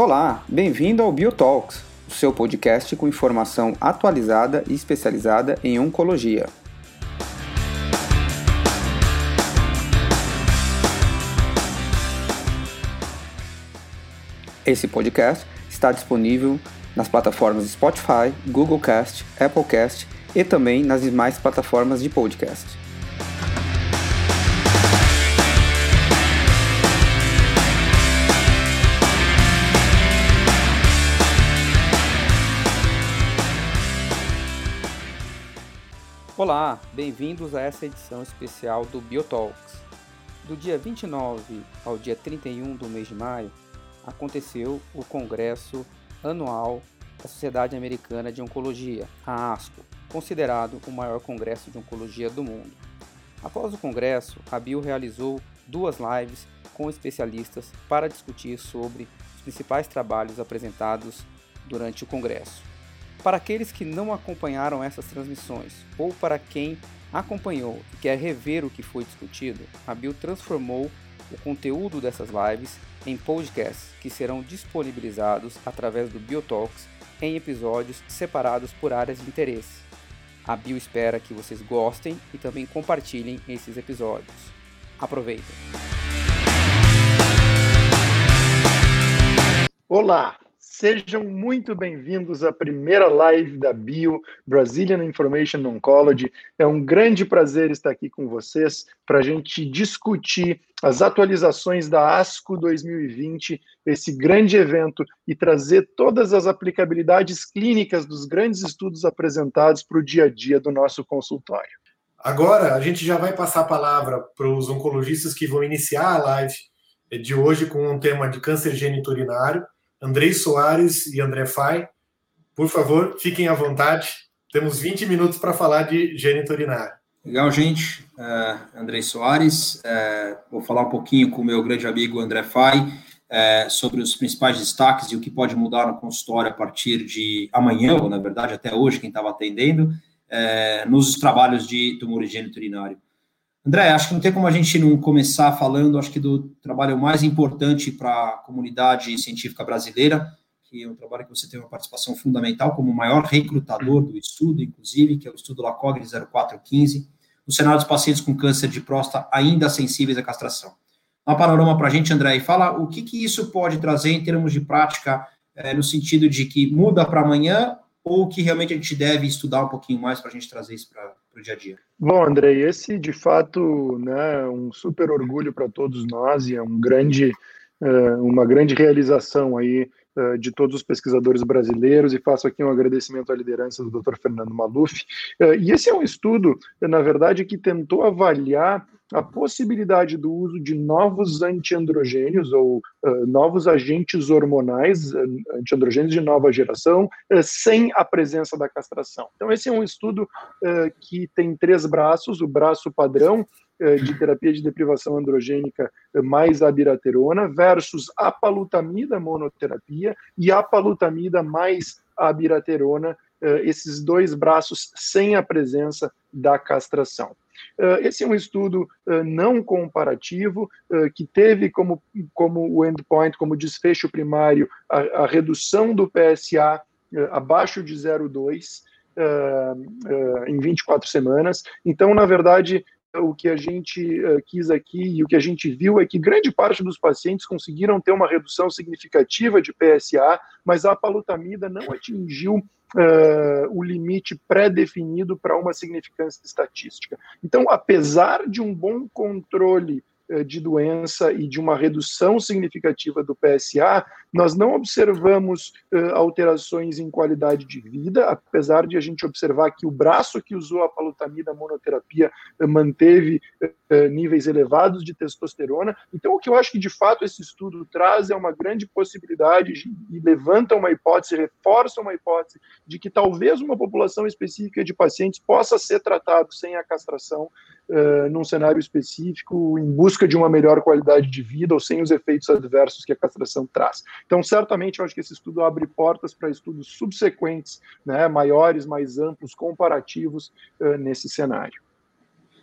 Olá, bem-vindo ao Biotalks, o seu podcast com informação atualizada e especializada em oncologia. Esse podcast está disponível nas plataformas Spotify, Google Cast, Apple Cast e também nas demais plataformas de podcast. Olá, bem-vindos a essa edição especial do Biotalks. Do dia 29 ao dia 31 do mês de maio, aconteceu o Congresso Anual da Sociedade Americana de Oncologia, a ASCO, considerado o maior congresso de oncologia do mundo. Após o congresso, a Bio realizou duas lives com especialistas para discutir sobre os principais trabalhos apresentados durante o congresso. Para aqueles que não acompanharam essas transmissões ou para quem acompanhou e quer rever o que foi discutido, a Bill transformou o conteúdo dessas lives em podcasts que serão disponibilizados através do Biotalks em episódios separados por áreas de interesse. A Bio espera que vocês gostem e também compartilhem esses episódios. Aproveitem! Olá, Sejam muito bem-vindos à primeira live da Bio, Brazilian Information Oncology. É um grande prazer estar aqui com vocês para a gente discutir as atualizações da ASCO 2020, esse grande evento, e trazer todas as aplicabilidades clínicas dos grandes estudos apresentados para o dia a dia do nosso consultório. Agora, a gente já vai passar a palavra para os oncologistas que vão iniciar a live de hoje com um tema de câncer geniturinário. Andrei Soares e André Fai. Por favor, fiquem à vontade. Temos 20 minutos para falar de gênito urinário. Legal, gente. Uh, Andrei Soares. Uh, vou falar um pouquinho com o meu grande amigo André Fai uh, sobre os principais destaques e o que pode mudar no consultório a partir de amanhã, ou na verdade até hoje, quem estava atendendo, nos trabalhos de tumor geniturinário. André, acho que não tem como a gente não começar falando, acho que do trabalho mais importante para a comunidade científica brasileira, que é um trabalho que você tem uma participação fundamental como o maior recrutador do estudo, inclusive, que é o estudo LACOG 0415, no cenário dos pacientes com câncer de próstata ainda sensíveis à castração. Dá um panorama para a gente, André, e fala o que, que isso pode trazer em termos de prática, é, no sentido de que muda para amanhã ou que realmente a gente deve estudar um pouquinho mais para a gente trazer isso para o dia a dia? Bom, Andrei, esse de fato né, é um super orgulho para todos nós e é um grande, é, uma grande realização aí de todos os pesquisadores brasileiros e faço aqui um agradecimento à liderança do Dr. Fernando Maluf. E esse é um estudo, na verdade, que tentou avaliar a possibilidade do uso de novos antiandrogênios ou uh, novos agentes hormonais, uh, antiandrogênios de nova geração, uh, sem a presença da castração. Então, esse é um estudo que tem três braços: o braço padrão, de terapia de deprivação androgênica mais abiraterona versus apalutamida monoterapia e apalutamida mais abiraterona, esses dois braços sem a presença da castração. Esse é um estudo não comparativo, que teve como, como o endpoint, como desfecho primário, a, a redução do PSA abaixo de 0,2 em 24 semanas. Então, na verdade, o que a gente quis aqui e o que a gente viu é que grande parte dos pacientes conseguiram ter uma redução significativa de PSA, mas a palutamida não atingiu uh, o limite pré-definido para uma significância estatística. Então, apesar de um bom controle de doença e de uma redução significativa do PSA, nós não observamos uh, alterações em qualidade de vida, apesar de a gente observar que o braço que usou a palutamida monoterapia uh, manteve uh, níveis elevados de testosterona. Então, o que eu acho que de fato esse estudo traz é uma grande possibilidade de, e levanta uma hipótese, reforça uma hipótese de que talvez uma população específica de pacientes possa ser tratado sem a castração Uh, num cenário específico, em busca de uma melhor qualidade de vida ou sem os efeitos adversos que a castração traz. Então, certamente, eu acho que esse estudo abre portas para estudos subsequentes, né, maiores, mais amplos, comparativos uh, nesse cenário.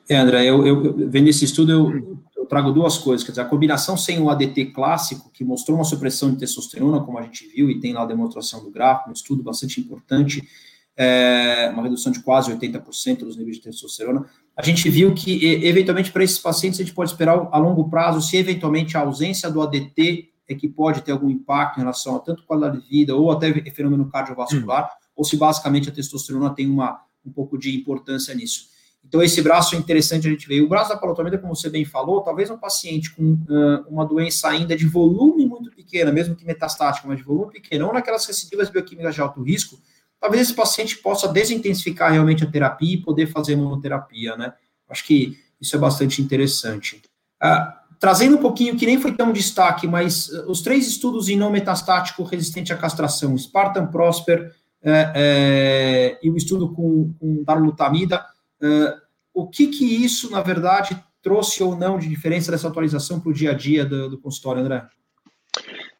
É, André, eu, eu vendo esse estudo, eu, eu, trago duas coisas. Dizer, a combinação sem o ADT clássico, que mostrou uma supressão de testosterona, como a gente viu, e tem lá a demonstração do gráfico, um estudo bastante importante, é, uma redução de quase 80% dos níveis de testosterona. A gente viu que, eventualmente, para esses pacientes, a gente pode esperar a longo prazo, se eventualmente a ausência do ADT é que pode ter algum impacto em relação a tanto qualidade de vida ou até fenômeno cardiovascular, hum. ou se basicamente a testosterona tem uma, um pouco de importância nisso. Então, esse braço é interessante a gente ver. O braço da palotomida, como você bem falou, talvez um paciente com uh, uma doença ainda de volume muito pequena, mesmo que metastática, mas de volume pequeno, ou naquelas recidivas bioquímicas de alto risco, talvez esse paciente possa desintensificar realmente a terapia e poder fazer monoterapia, né? Acho que isso é bastante interessante. Uh, trazendo um pouquinho, que nem foi tão destaque, mas uh, os três estudos em não metastático resistente à castração, Spartan Prosper é, é, e o estudo com, com darolutamida, Uh, o que que isso, na verdade, trouxe ou não de diferença dessa atualização para o dia a dia do, do consultório, André?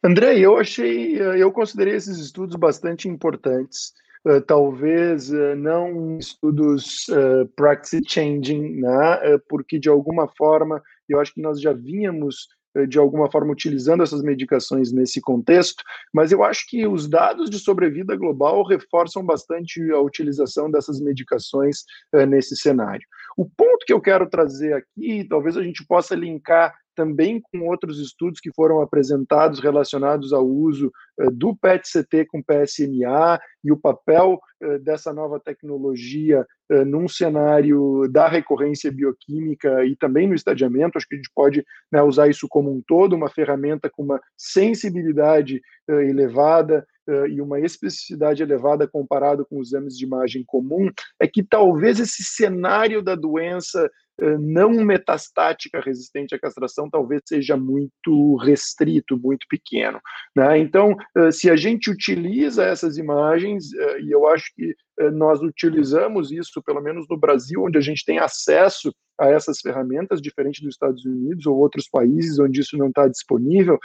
André, eu achei, eu considerei esses estudos bastante importantes. Uh, talvez uh, não estudos uh, practice changing, né? porque de alguma forma eu acho que nós já vínhamos eh, de alguma forma utilizando essas medicações nesse contexto, mas eu acho que os dados de sobrevida global reforçam bastante a utilização dessas medicações nesse cenário. O ponto que eu quero trazer aqui, talvez a gente possa linkar também com outros estudos que foram apresentados relacionados ao uso uh, do PET-CT com PSMA e o papel uh, dessa nova tecnologia uh, num cenário da recorrência bioquímica e também no estadiamento. Acho que a gente pode né, usar isso como um todo, uma ferramenta com uma sensibilidade elevada, e uma especificidade elevada comparado com os exames de imagem comum, é que talvez esse cenário da doença eh, não metastática resistente à castração talvez seja muito restrito, muito pequeno. Né? Então, eh, se a gente utiliza essas imagens, eh, e eu acho que nós utilizamos isso, pelo menos no Brasil, onde a gente tem acesso a essas ferramentas, diferente dos Estados Unidos ou outros países onde isso não está disponível,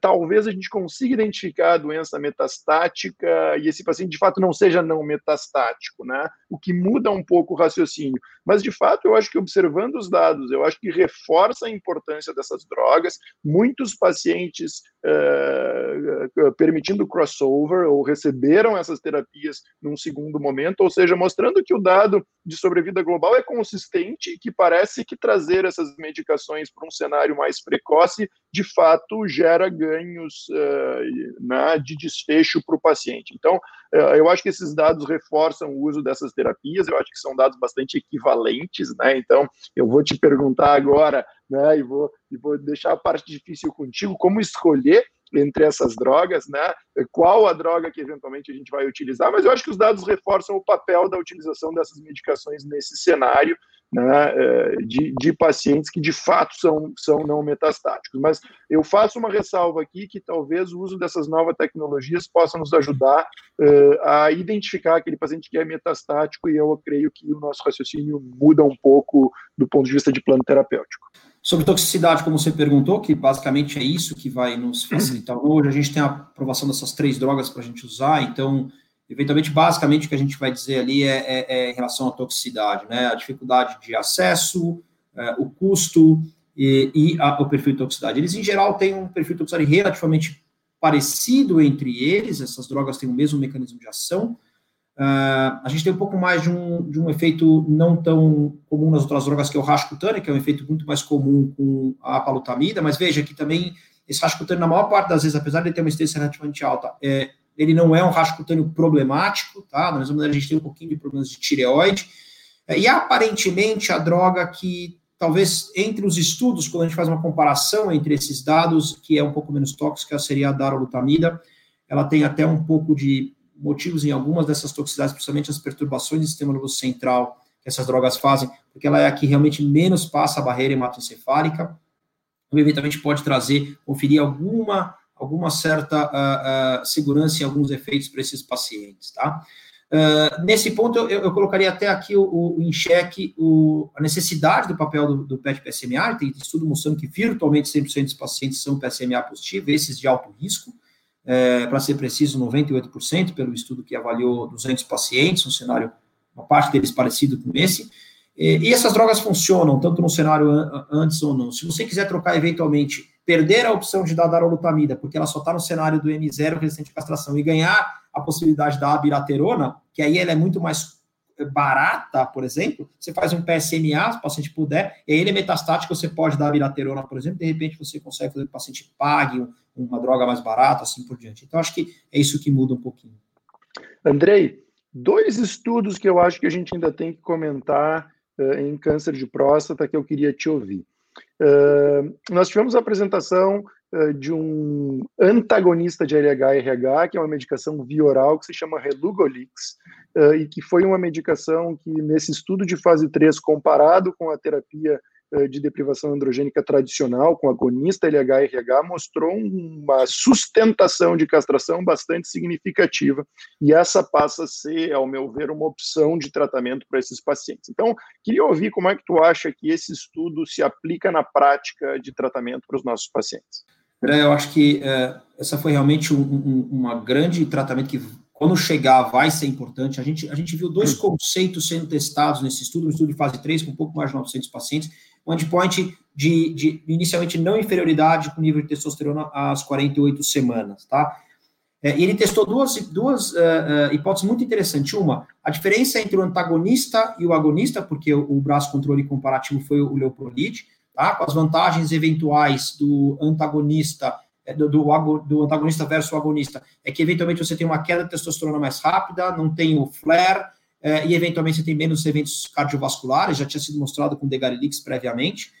talvez a gente consiga identificar a doença metastática e esse paciente de fato não seja não metastático, né? O que muda um pouco o raciocínio. Mas de fato, eu acho que observando os dados, eu acho que reforça a importância dessas drogas. Muitos pacientes uh, permitindo crossover ou receberam essas terapias num segundo momento, ou seja, mostrando que o dado de sobrevida global é consistente e que parece que trazer essas medicações para um cenário mais precoce, de fato, gera ganhos uh, né, de desfecho para o paciente. Então, eu acho que esses dados reforçam o uso dessas terapias, eu acho que são dados bastante equivalentes, né? Então, eu vou te perguntar agora, né, e vou, e vou deixar a parte difícil contigo, como escolher entre essas drogas, né? Qual a droga que eventualmente a gente vai utilizar, mas eu acho que os dados reforçam o papel da utilização dessas medicações nesse cenário, né, é, de, de, pacientes que de fato são, são não metastáticos. Mas eu faço uma ressalva aqui que talvez o uso dessas novas tecnologias possa nos ajudar uh, a identificar aquele paciente que é metastático, e eu creio que o nosso raciocínio muda um pouco do ponto de vista de plano terapêutico. Sobre toxicidade, como você perguntou, que basicamente é isso que vai nos facilitar hoje, a gente tem a aprovação dessas três drogas para a gente usar, então eventualmente, basicamente, o que a gente vai dizer ali é, é, é em relação à toxicidade, né? A dificuldade de acesso, é, o custo e, e a, o perfil de toxicidade. Eles, em geral, têm um perfil de toxicidade relativamente parecido entre eles, essas drogas têm o mesmo mecanismo de ação. Uh, a gente tem um pouco mais de um, de um efeito não tão comum nas outras drogas, que é o rash cutâneo, que é um efeito muito mais comum com a palutamida, mas veja que também esse rash cutâneo, na maior parte das vezes, apesar de ter uma incidência relativamente alta, é, ele não é um rasgo cutâneo problemático, tá? Da mesma maneira, a gente tem um pouquinho de problemas de tireoide. É, e aparentemente, a droga que talvez entre os estudos, quando a gente faz uma comparação entre esses dados, que é um pouco menos tóxica, seria a darolutamida. Ela tem até um pouco de motivos em algumas dessas toxicidades, principalmente as perturbações do sistema nervoso central que essas drogas fazem, porque ela é a que realmente menos passa a barreira hematoencefálica. Então, eventualmente pode trazer, conferir alguma alguma certa uh, uh, segurança em alguns efeitos para esses pacientes, tá? Uh, nesse ponto, eu, eu, colocaria até aqui o, o em xeque o, a necessidade do papel do, do PET-PSMA, tem estudo mostrando que virtualmente 100% dos pacientes são PSMA positivos, esses de alto risco, é, para ser preciso, 98%, pelo estudo que avaliou 200 pacientes, um cenário, uma parte deles parecido com esse, E, e essas drogas funcionam, tanto no cenário an antes ou não. Se você quiser trocar eventualmente, perder a opção de dar darolutamida, porque ela só está no cenário do M0 resistente à castração, e ganhar a possibilidade da abiraterona, que aí ela é muito mais barata, por exemplo, você faz um PSMA, se o paciente puder, e aí ele é metastático, você pode dar abiraterona, por exemplo, de repente você consegue fazer que o paciente pague uma droga mais barata, assim por diante. Então, acho que é isso que muda um pouquinho. Andrei, dois estudos que eu acho que a gente ainda tem que comentar uh, em câncer de próstata que eu queria te ouvir. Uh, nós tivemos a apresentação uh, de um antagonista de LH-RH, que é uma medicação via oral que se chama Relugolix, uh, e que foi uma medicação que, nesse estudo de fase 3, comparado com a terapia de deprivação androgênica tradicional, com agonista LH-RH, mostrou uma sustentação de castração bastante significativa, e essa passa a ser, ao meu ver, uma opção de tratamento para esses pacientes. Então, queria ouvir como é que tu acha que esse estudo se aplica na prática de tratamento para os nossos pacientes. Eu acho que é, essa foi realmente um, um uma grande tratamento que quando chegar, vai ser importante. A gente, a gente viu dois hum. conceitos sendo testados nesse estudo, um estudo de fase 3, com um pouco mais de 900 pacientes, um endpoint de, de inicialmente não inferioridade com nível de testosterona às 48 semanas, tá? É, e ele testou duas, duas uh, uh, hipóteses muito interessantes. Uma, a diferença entre o antagonista e o agonista, porque o, o braço controle comparativo foi o Leoprolid, tá? com as vantagens eventuais do antagonista é, do, do, do, antagonista versus o agonista, é que eventualmente você tem uma queda de testosterona mais rápida, não tem o flare, é, e eventualmente você tem menos eventos cardiovasculares, já tinha sido mostrado com Degarilix previamente,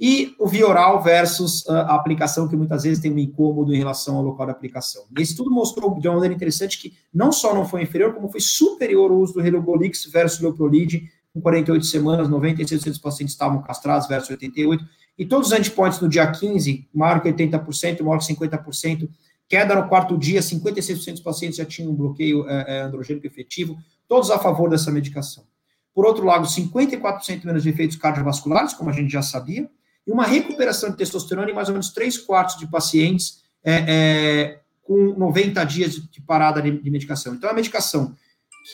e o via oral versus uh, a aplicação, que muitas vezes tem um incômodo em relação ao local de aplicação. E esse estudo mostrou de uma maneira interessante que não só não foi inferior, como foi superior o uso do Relugolix versus Leoprolid, com 48 semanas, 96% dos pacientes estavam castrados versus 88%, e todos os endpoints no dia 15, maior que 80%, maior que 50%, queda no quarto dia, 56% dos pacientes já tinham um bloqueio é, androgênico efetivo, todos a favor dessa medicação. Por outro lado, 54% menos de efeitos cardiovasculares, como a gente já sabia, e uma recuperação de testosterona em mais ou menos 3 quartos de pacientes é, é, com 90 dias de parada de, de medicação. Então, é a medicação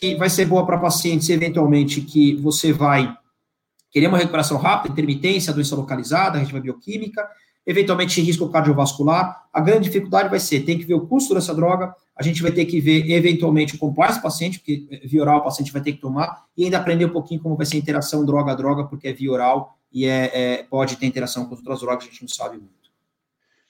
que vai ser boa para pacientes, eventualmente, que você vai querer uma recuperação rápida, intermitência, doença localizada, região bioquímica, eventualmente risco cardiovascular. A grande dificuldade vai ser, tem que ver o custo dessa droga, a gente vai ter que ver, eventualmente, o do paciente, porque via oral o paciente vai ter que tomar, e ainda aprender um pouquinho como vai ser a interação droga-droga, porque é via oral e é, é, pode ter interação com outras drogas, a gente não sabe muito.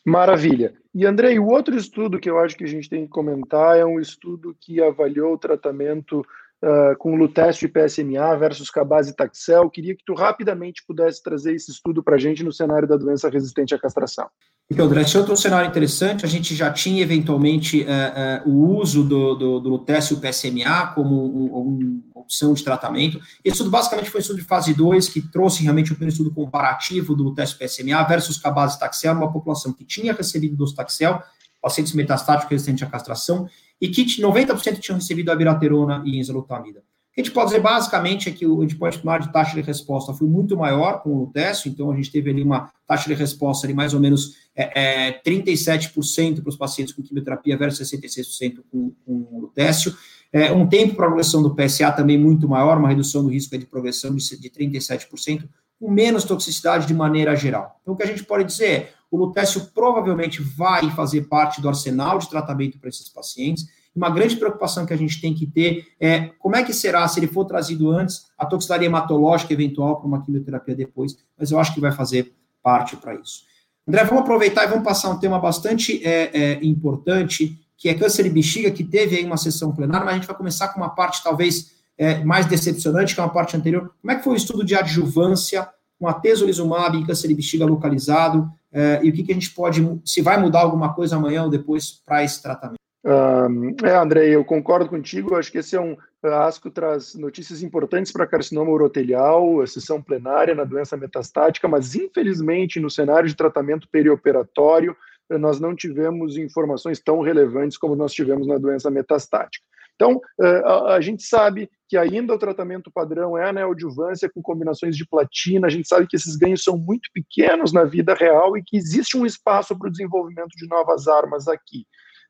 Maravilha. E Andrei, o outro estudo que eu acho que a gente tem que comentar é um estudo que avaliou o tratamento uh, com Luteste e PSMA versus Cabaz e Taxel. Queria que tu rapidamente pudesse trazer esse estudo para a gente no cenário da doença resistente à castração. Então, esse outro cenário interessante. A gente já tinha, eventualmente, uh, uh, o uso do, do, do e PSMA como um, uma opção de tratamento. Esse estudo, basicamente, foi um estudo de fase 2, que trouxe realmente um estudo comparativo do Luteste e PSMA versus Cabaz e Taxel, numa população que tinha recebido docetaxel, pacientes metastáticos resistentes à castração, e que 90% tinham recebido a biraterona e enzalutamida. O que a gente pode dizer basicamente é que o endpoint primário de taxa de resposta foi muito maior com o Lutécio, então a gente teve ali uma taxa de resposta de mais ou menos é, é, 37% para os pacientes com quimioterapia versus 66% com, com o Lutécio. É, um tempo para progressão do PSA também muito maior, uma redução do risco de progressão de, de 37%, com menos toxicidade de maneira geral. Então, o que a gente pode dizer é, o lutécio provavelmente vai fazer parte do arsenal de tratamento para esses pacientes. Uma grande preocupação que a gente tem que ter é como é que será, se ele for trazido antes, a toxicidade hematológica eventual para uma quimioterapia depois, mas eu acho que vai fazer parte para isso. André, vamos aproveitar e vamos passar um tema bastante é, é, importante, que é câncer de bexiga, que teve aí uma sessão plenária, mas a gente vai começar com uma parte talvez é, mais decepcionante, que é uma parte anterior. Como é que foi o estudo de adjuvância com a tesolizumab em câncer de bexiga localizado? É, e o que, que a gente pode, se vai mudar alguma coisa amanhã ou depois para esse tratamento? Um, é, André, eu concordo contigo. Acho que esse é um. A ASCO traz notícias importantes para carcinoma urotelial, sessão plenária na doença metastática, mas infelizmente no cenário de tratamento perioperatório nós não tivemos informações tão relevantes como nós tivemos na doença metastática. Então, eh, a gente sabe que ainda o tratamento padrão é a neoadjuvância com combinações de platina, a gente sabe que esses ganhos são muito pequenos na vida real e que existe um espaço para o desenvolvimento de novas armas aqui.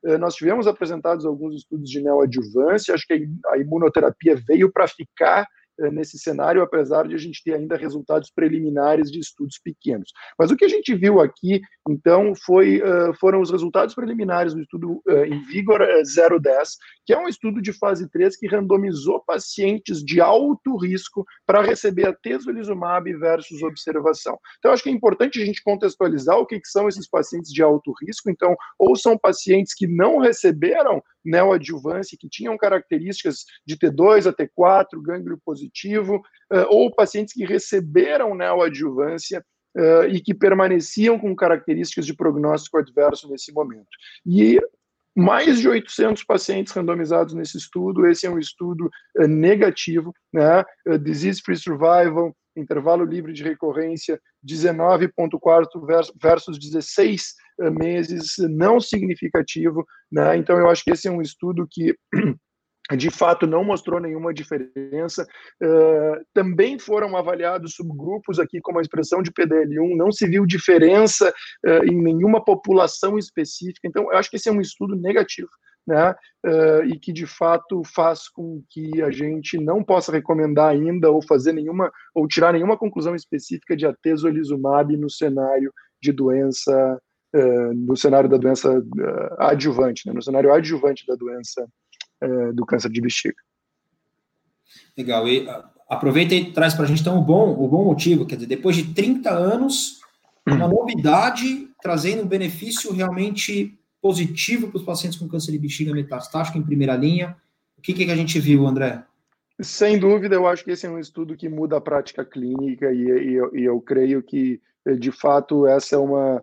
Eh, nós tivemos apresentados alguns estudos de neoadjuvância, acho que a imunoterapia veio para ficar nesse cenário, apesar de a gente ter ainda resultados preliminares de estudos pequenos. Mas o que a gente viu aqui, então, foi, uh, foram os resultados preliminares do estudo uh, em Vigor 010, que é um estudo de fase 3 que randomizou pacientes de alto risco para receber a tesolizumab versus observação. Então, acho que é importante a gente contextualizar o que, que são esses pacientes de alto risco. Então, ou são pacientes que não receberam neoadjuvância, que tinham características de T2 a T4, gânglio positivo, ou pacientes que receberam neoadjuvância e que permaneciam com características de prognóstico adverso nesse momento. E mais de 800 pacientes randomizados nesse estudo. Esse é um estudo uh, negativo, né? Uh, Disease Free Survival, intervalo livre de recorrência 19,4 versus 16 uh, meses, não significativo, né? Então eu acho que esse é um estudo que de fato não mostrou nenhuma diferença. Uh, também foram avaliados subgrupos aqui como a expressão de PDL1, não se viu diferença uh, em nenhuma população específica. Então, eu acho que esse é um estudo negativo, né? Uh, e que de fato faz com que a gente não possa recomendar ainda ou fazer nenhuma ou tirar nenhuma conclusão específica de atezolizumab no cenário de doença, no cenário da doença adjuvante, né? no cenário adjuvante da doença é, do câncer de bexiga. Legal. E aproveita e traz para a gente então o bom, o bom motivo, quer dizer, depois de 30 anos, uma novidade trazendo um benefício realmente positivo para os pacientes com câncer de bexiga metastático em primeira linha. O que, que a gente viu, André? Sem dúvida, eu acho que esse é um estudo que muda a prática clínica e, e, eu, e eu creio que, de fato, essa é uma,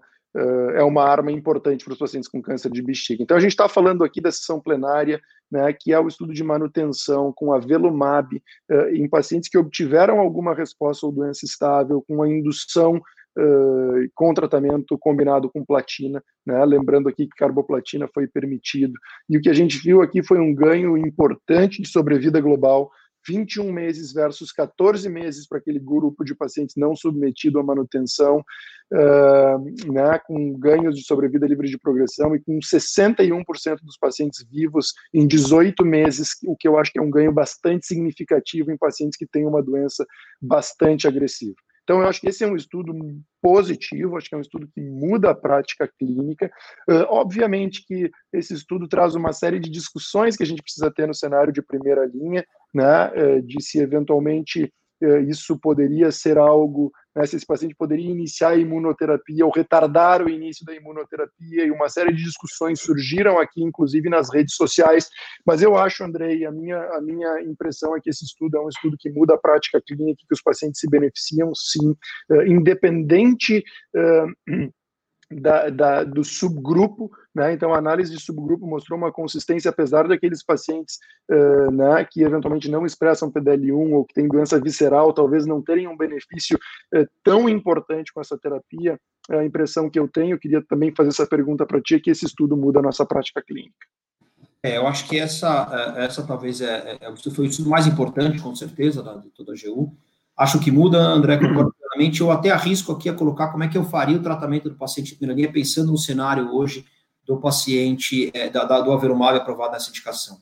é uma arma importante para os pacientes com câncer de bexiga. Então, a gente está falando aqui da sessão plenária, né, que é o estudo de manutenção com a Velumab uh, em pacientes que obtiveram alguma resposta ou doença estável, com a indução uh, com tratamento combinado com platina, né, lembrando aqui que carboplatina foi permitido. E o que a gente viu aqui foi um ganho importante de sobrevida global 21 meses versus 14 meses para aquele grupo de pacientes não submetido à manutenção, uh, né, com ganhos de sobrevida livre de progressão e com 61% dos pacientes vivos em 18 meses, o que eu acho que é um ganho bastante significativo em pacientes que têm uma doença bastante agressiva. Então, eu acho que esse é um estudo positivo, acho que é um estudo que muda a prática clínica. Uh, obviamente que esse estudo traz uma série de discussões que a gente precisa ter no cenário de primeira linha, né, uh, de se eventualmente isso poderia ser algo né, se esse paciente poderia iniciar a imunoterapia ou retardar o início da imunoterapia, e uma série de discussões surgiram aqui, inclusive nas redes sociais. Mas eu acho, Andrei, a minha, a minha impressão é que esse estudo é um estudo que muda a prática clínica, que os pacientes se beneficiam, sim, uh, independente. Uh, da, da, do subgrupo, né? Então a análise de subgrupo mostrou uma consistência, apesar daqueles pacientes uh, né, que eventualmente não expressam PDL1 ou que têm doença visceral, talvez não terem um benefício uh, tão importante com essa terapia. A impressão que eu tenho, queria também fazer essa pergunta para ti, é que esse estudo muda a nossa prática clínica. É, eu acho que essa, é, essa talvez é, é, foi o estudo mais importante, com certeza, da, de toda a GU. Acho que muda, André, concordo plenamente. Eu até arrisco aqui a colocar como é que eu faria o tratamento do paciente de linha, pensando no cenário hoje do paciente, é, da, da, do Averumab aprovado nessa indicação.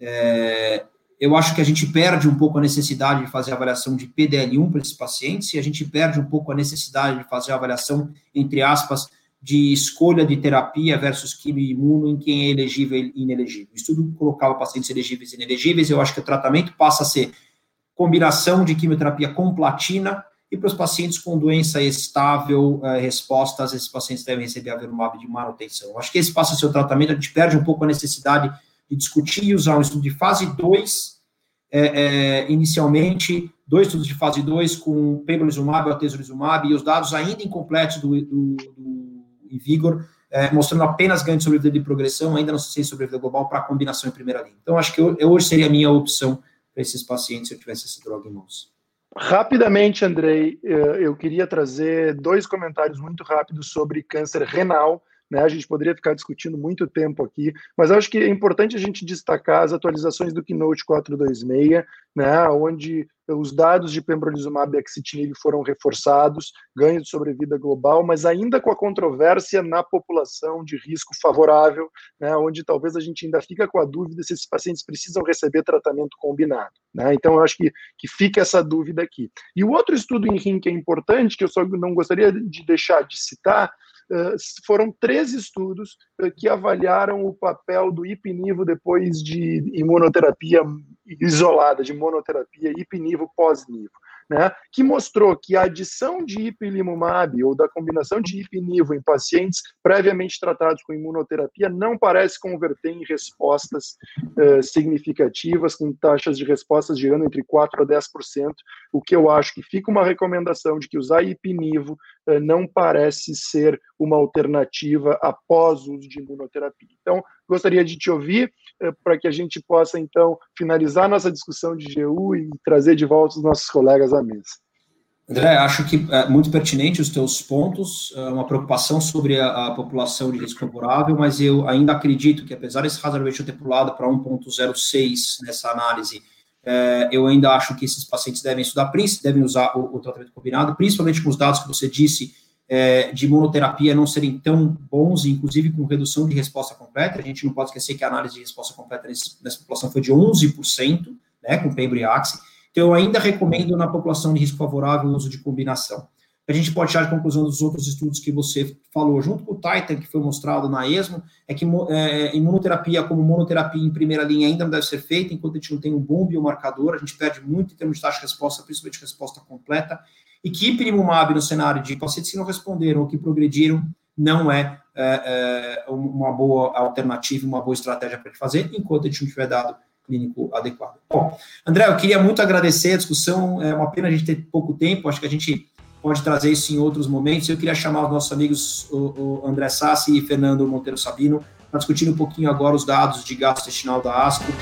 É, eu acho que a gente perde um pouco a necessidade de fazer avaliação de PDL1 para esses pacientes, e a gente perde um pouco a necessidade de fazer avaliação, entre aspas, de escolha de terapia versus quimio-imuno em quem é elegível e inelegível. Estudo colocava pacientes elegíveis e inelegíveis, eu acho que o tratamento passa a ser combinação de quimioterapia com platina, e para os pacientes com doença estável, eh, respostas, esses pacientes devem receber a avelumab de manutenção. Acho que esse passa a ser o tratamento, a gente perde um pouco a necessidade de discutir e usar um estudo de fase 2, é, é, inicialmente, dois estudos de fase 2 com pembrolizumab ou atezolizumab, e os dados ainda incompletos do, do, do Invigor, é, mostrando apenas ganho de sobrevida de progressão, ainda não sei sobrevida global, para combinação em primeira linha. Então, acho que eu, eu hoje seria a minha opção para esses pacientes se eu tivesse essa droga em mãos. Rapidamente, Andrei, eh, eu queria trazer dois comentários muito rápidos sobre câncer renal, né? A gente poderia ficar discutindo muito tempo aqui, mas acho que é importante a gente destacar as atualizações do Keynote 426, né? Onde os dados de pembrolizumab e axitinib foram reforçados, ganho de sobrevida global, mas ainda com a controvérsia na população de risco favorável, né, onde talvez a gente ainda fica com a dúvida se esses pacientes precisam receber tratamento combinado. Né? Então, eu acho que, que fica essa dúvida aqui. E o outro estudo em rim que é importante, que eu só não gostaria de deixar de citar, foram três estudos que avaliaram o papel do ipinivo depois de imunoterapia isolada, de monoterapia, ipinivo pós-nivo né, que mostrou que a adição de ipilimumab ou da combinação de ipinivo em pacientes previamente tratados com imunoterapia não parece converter em respostas eh, significativas, com taxas de respostas girando entre 4% a 10%, o que eu acho que fica uma recomendação de que usar ipinivo eh, não parece ser uma alternativa após o uso de imunoterapia. Então, gostaria de te ouvir para que a gente possa, então, finalizar nossa discussão de GU e trazer de volta os nossos colegas à mesa. André, acho que é muito pertinente os teus pontos, é uma preocupação sobre a, a população de risco favorável, mas eu ainda acredito que, apesar desse hazard ratio ter pulado para 1.06 nessa análise, é, eu ainda acho que esses pacientes devem estudar, devem usar o, o tratamento combinado, principalmente com os dados que você disse é, de imunoterapia não serem tão bons, inclusive com redução de resposta completa. A gente não pode esquecer que a análise de resposta completa nesse, nessa população foi de 11%, né, com Pembriax. Então, eu ainda recomendo na população de risco favorável o uso de combinação. A gente pode tirar de conclusão dos outros estudos que você falou, junto com o Titan, que foi mostrado na ESMO, é que é, imunoterapia como monoterapia em primeira linha ainda não deve ser feita, enquanto a gente não tem um bom biomarcador, a gente perde muito em termos de taxa de resposta, principalmente resposta completa, e que ipilimumab no cenário de pacientes que não responderam ou que progrediram não é, é, é uma boa alternativa, uma boa estratégia para fazer, enquanto a gente não tiver dado clínico adequado. Bom, André, eu queria muito agradecer a discussão, é uma pena a gente ter pouco tempo, acho que a gente pode trazer isso em outros momentos. Eu queria chamar os nossos amigos, o, o André Sassi e Fernando Monteiro Sabino, para discutir um pouquinho agora os dados de gasto intestinal da ASCO.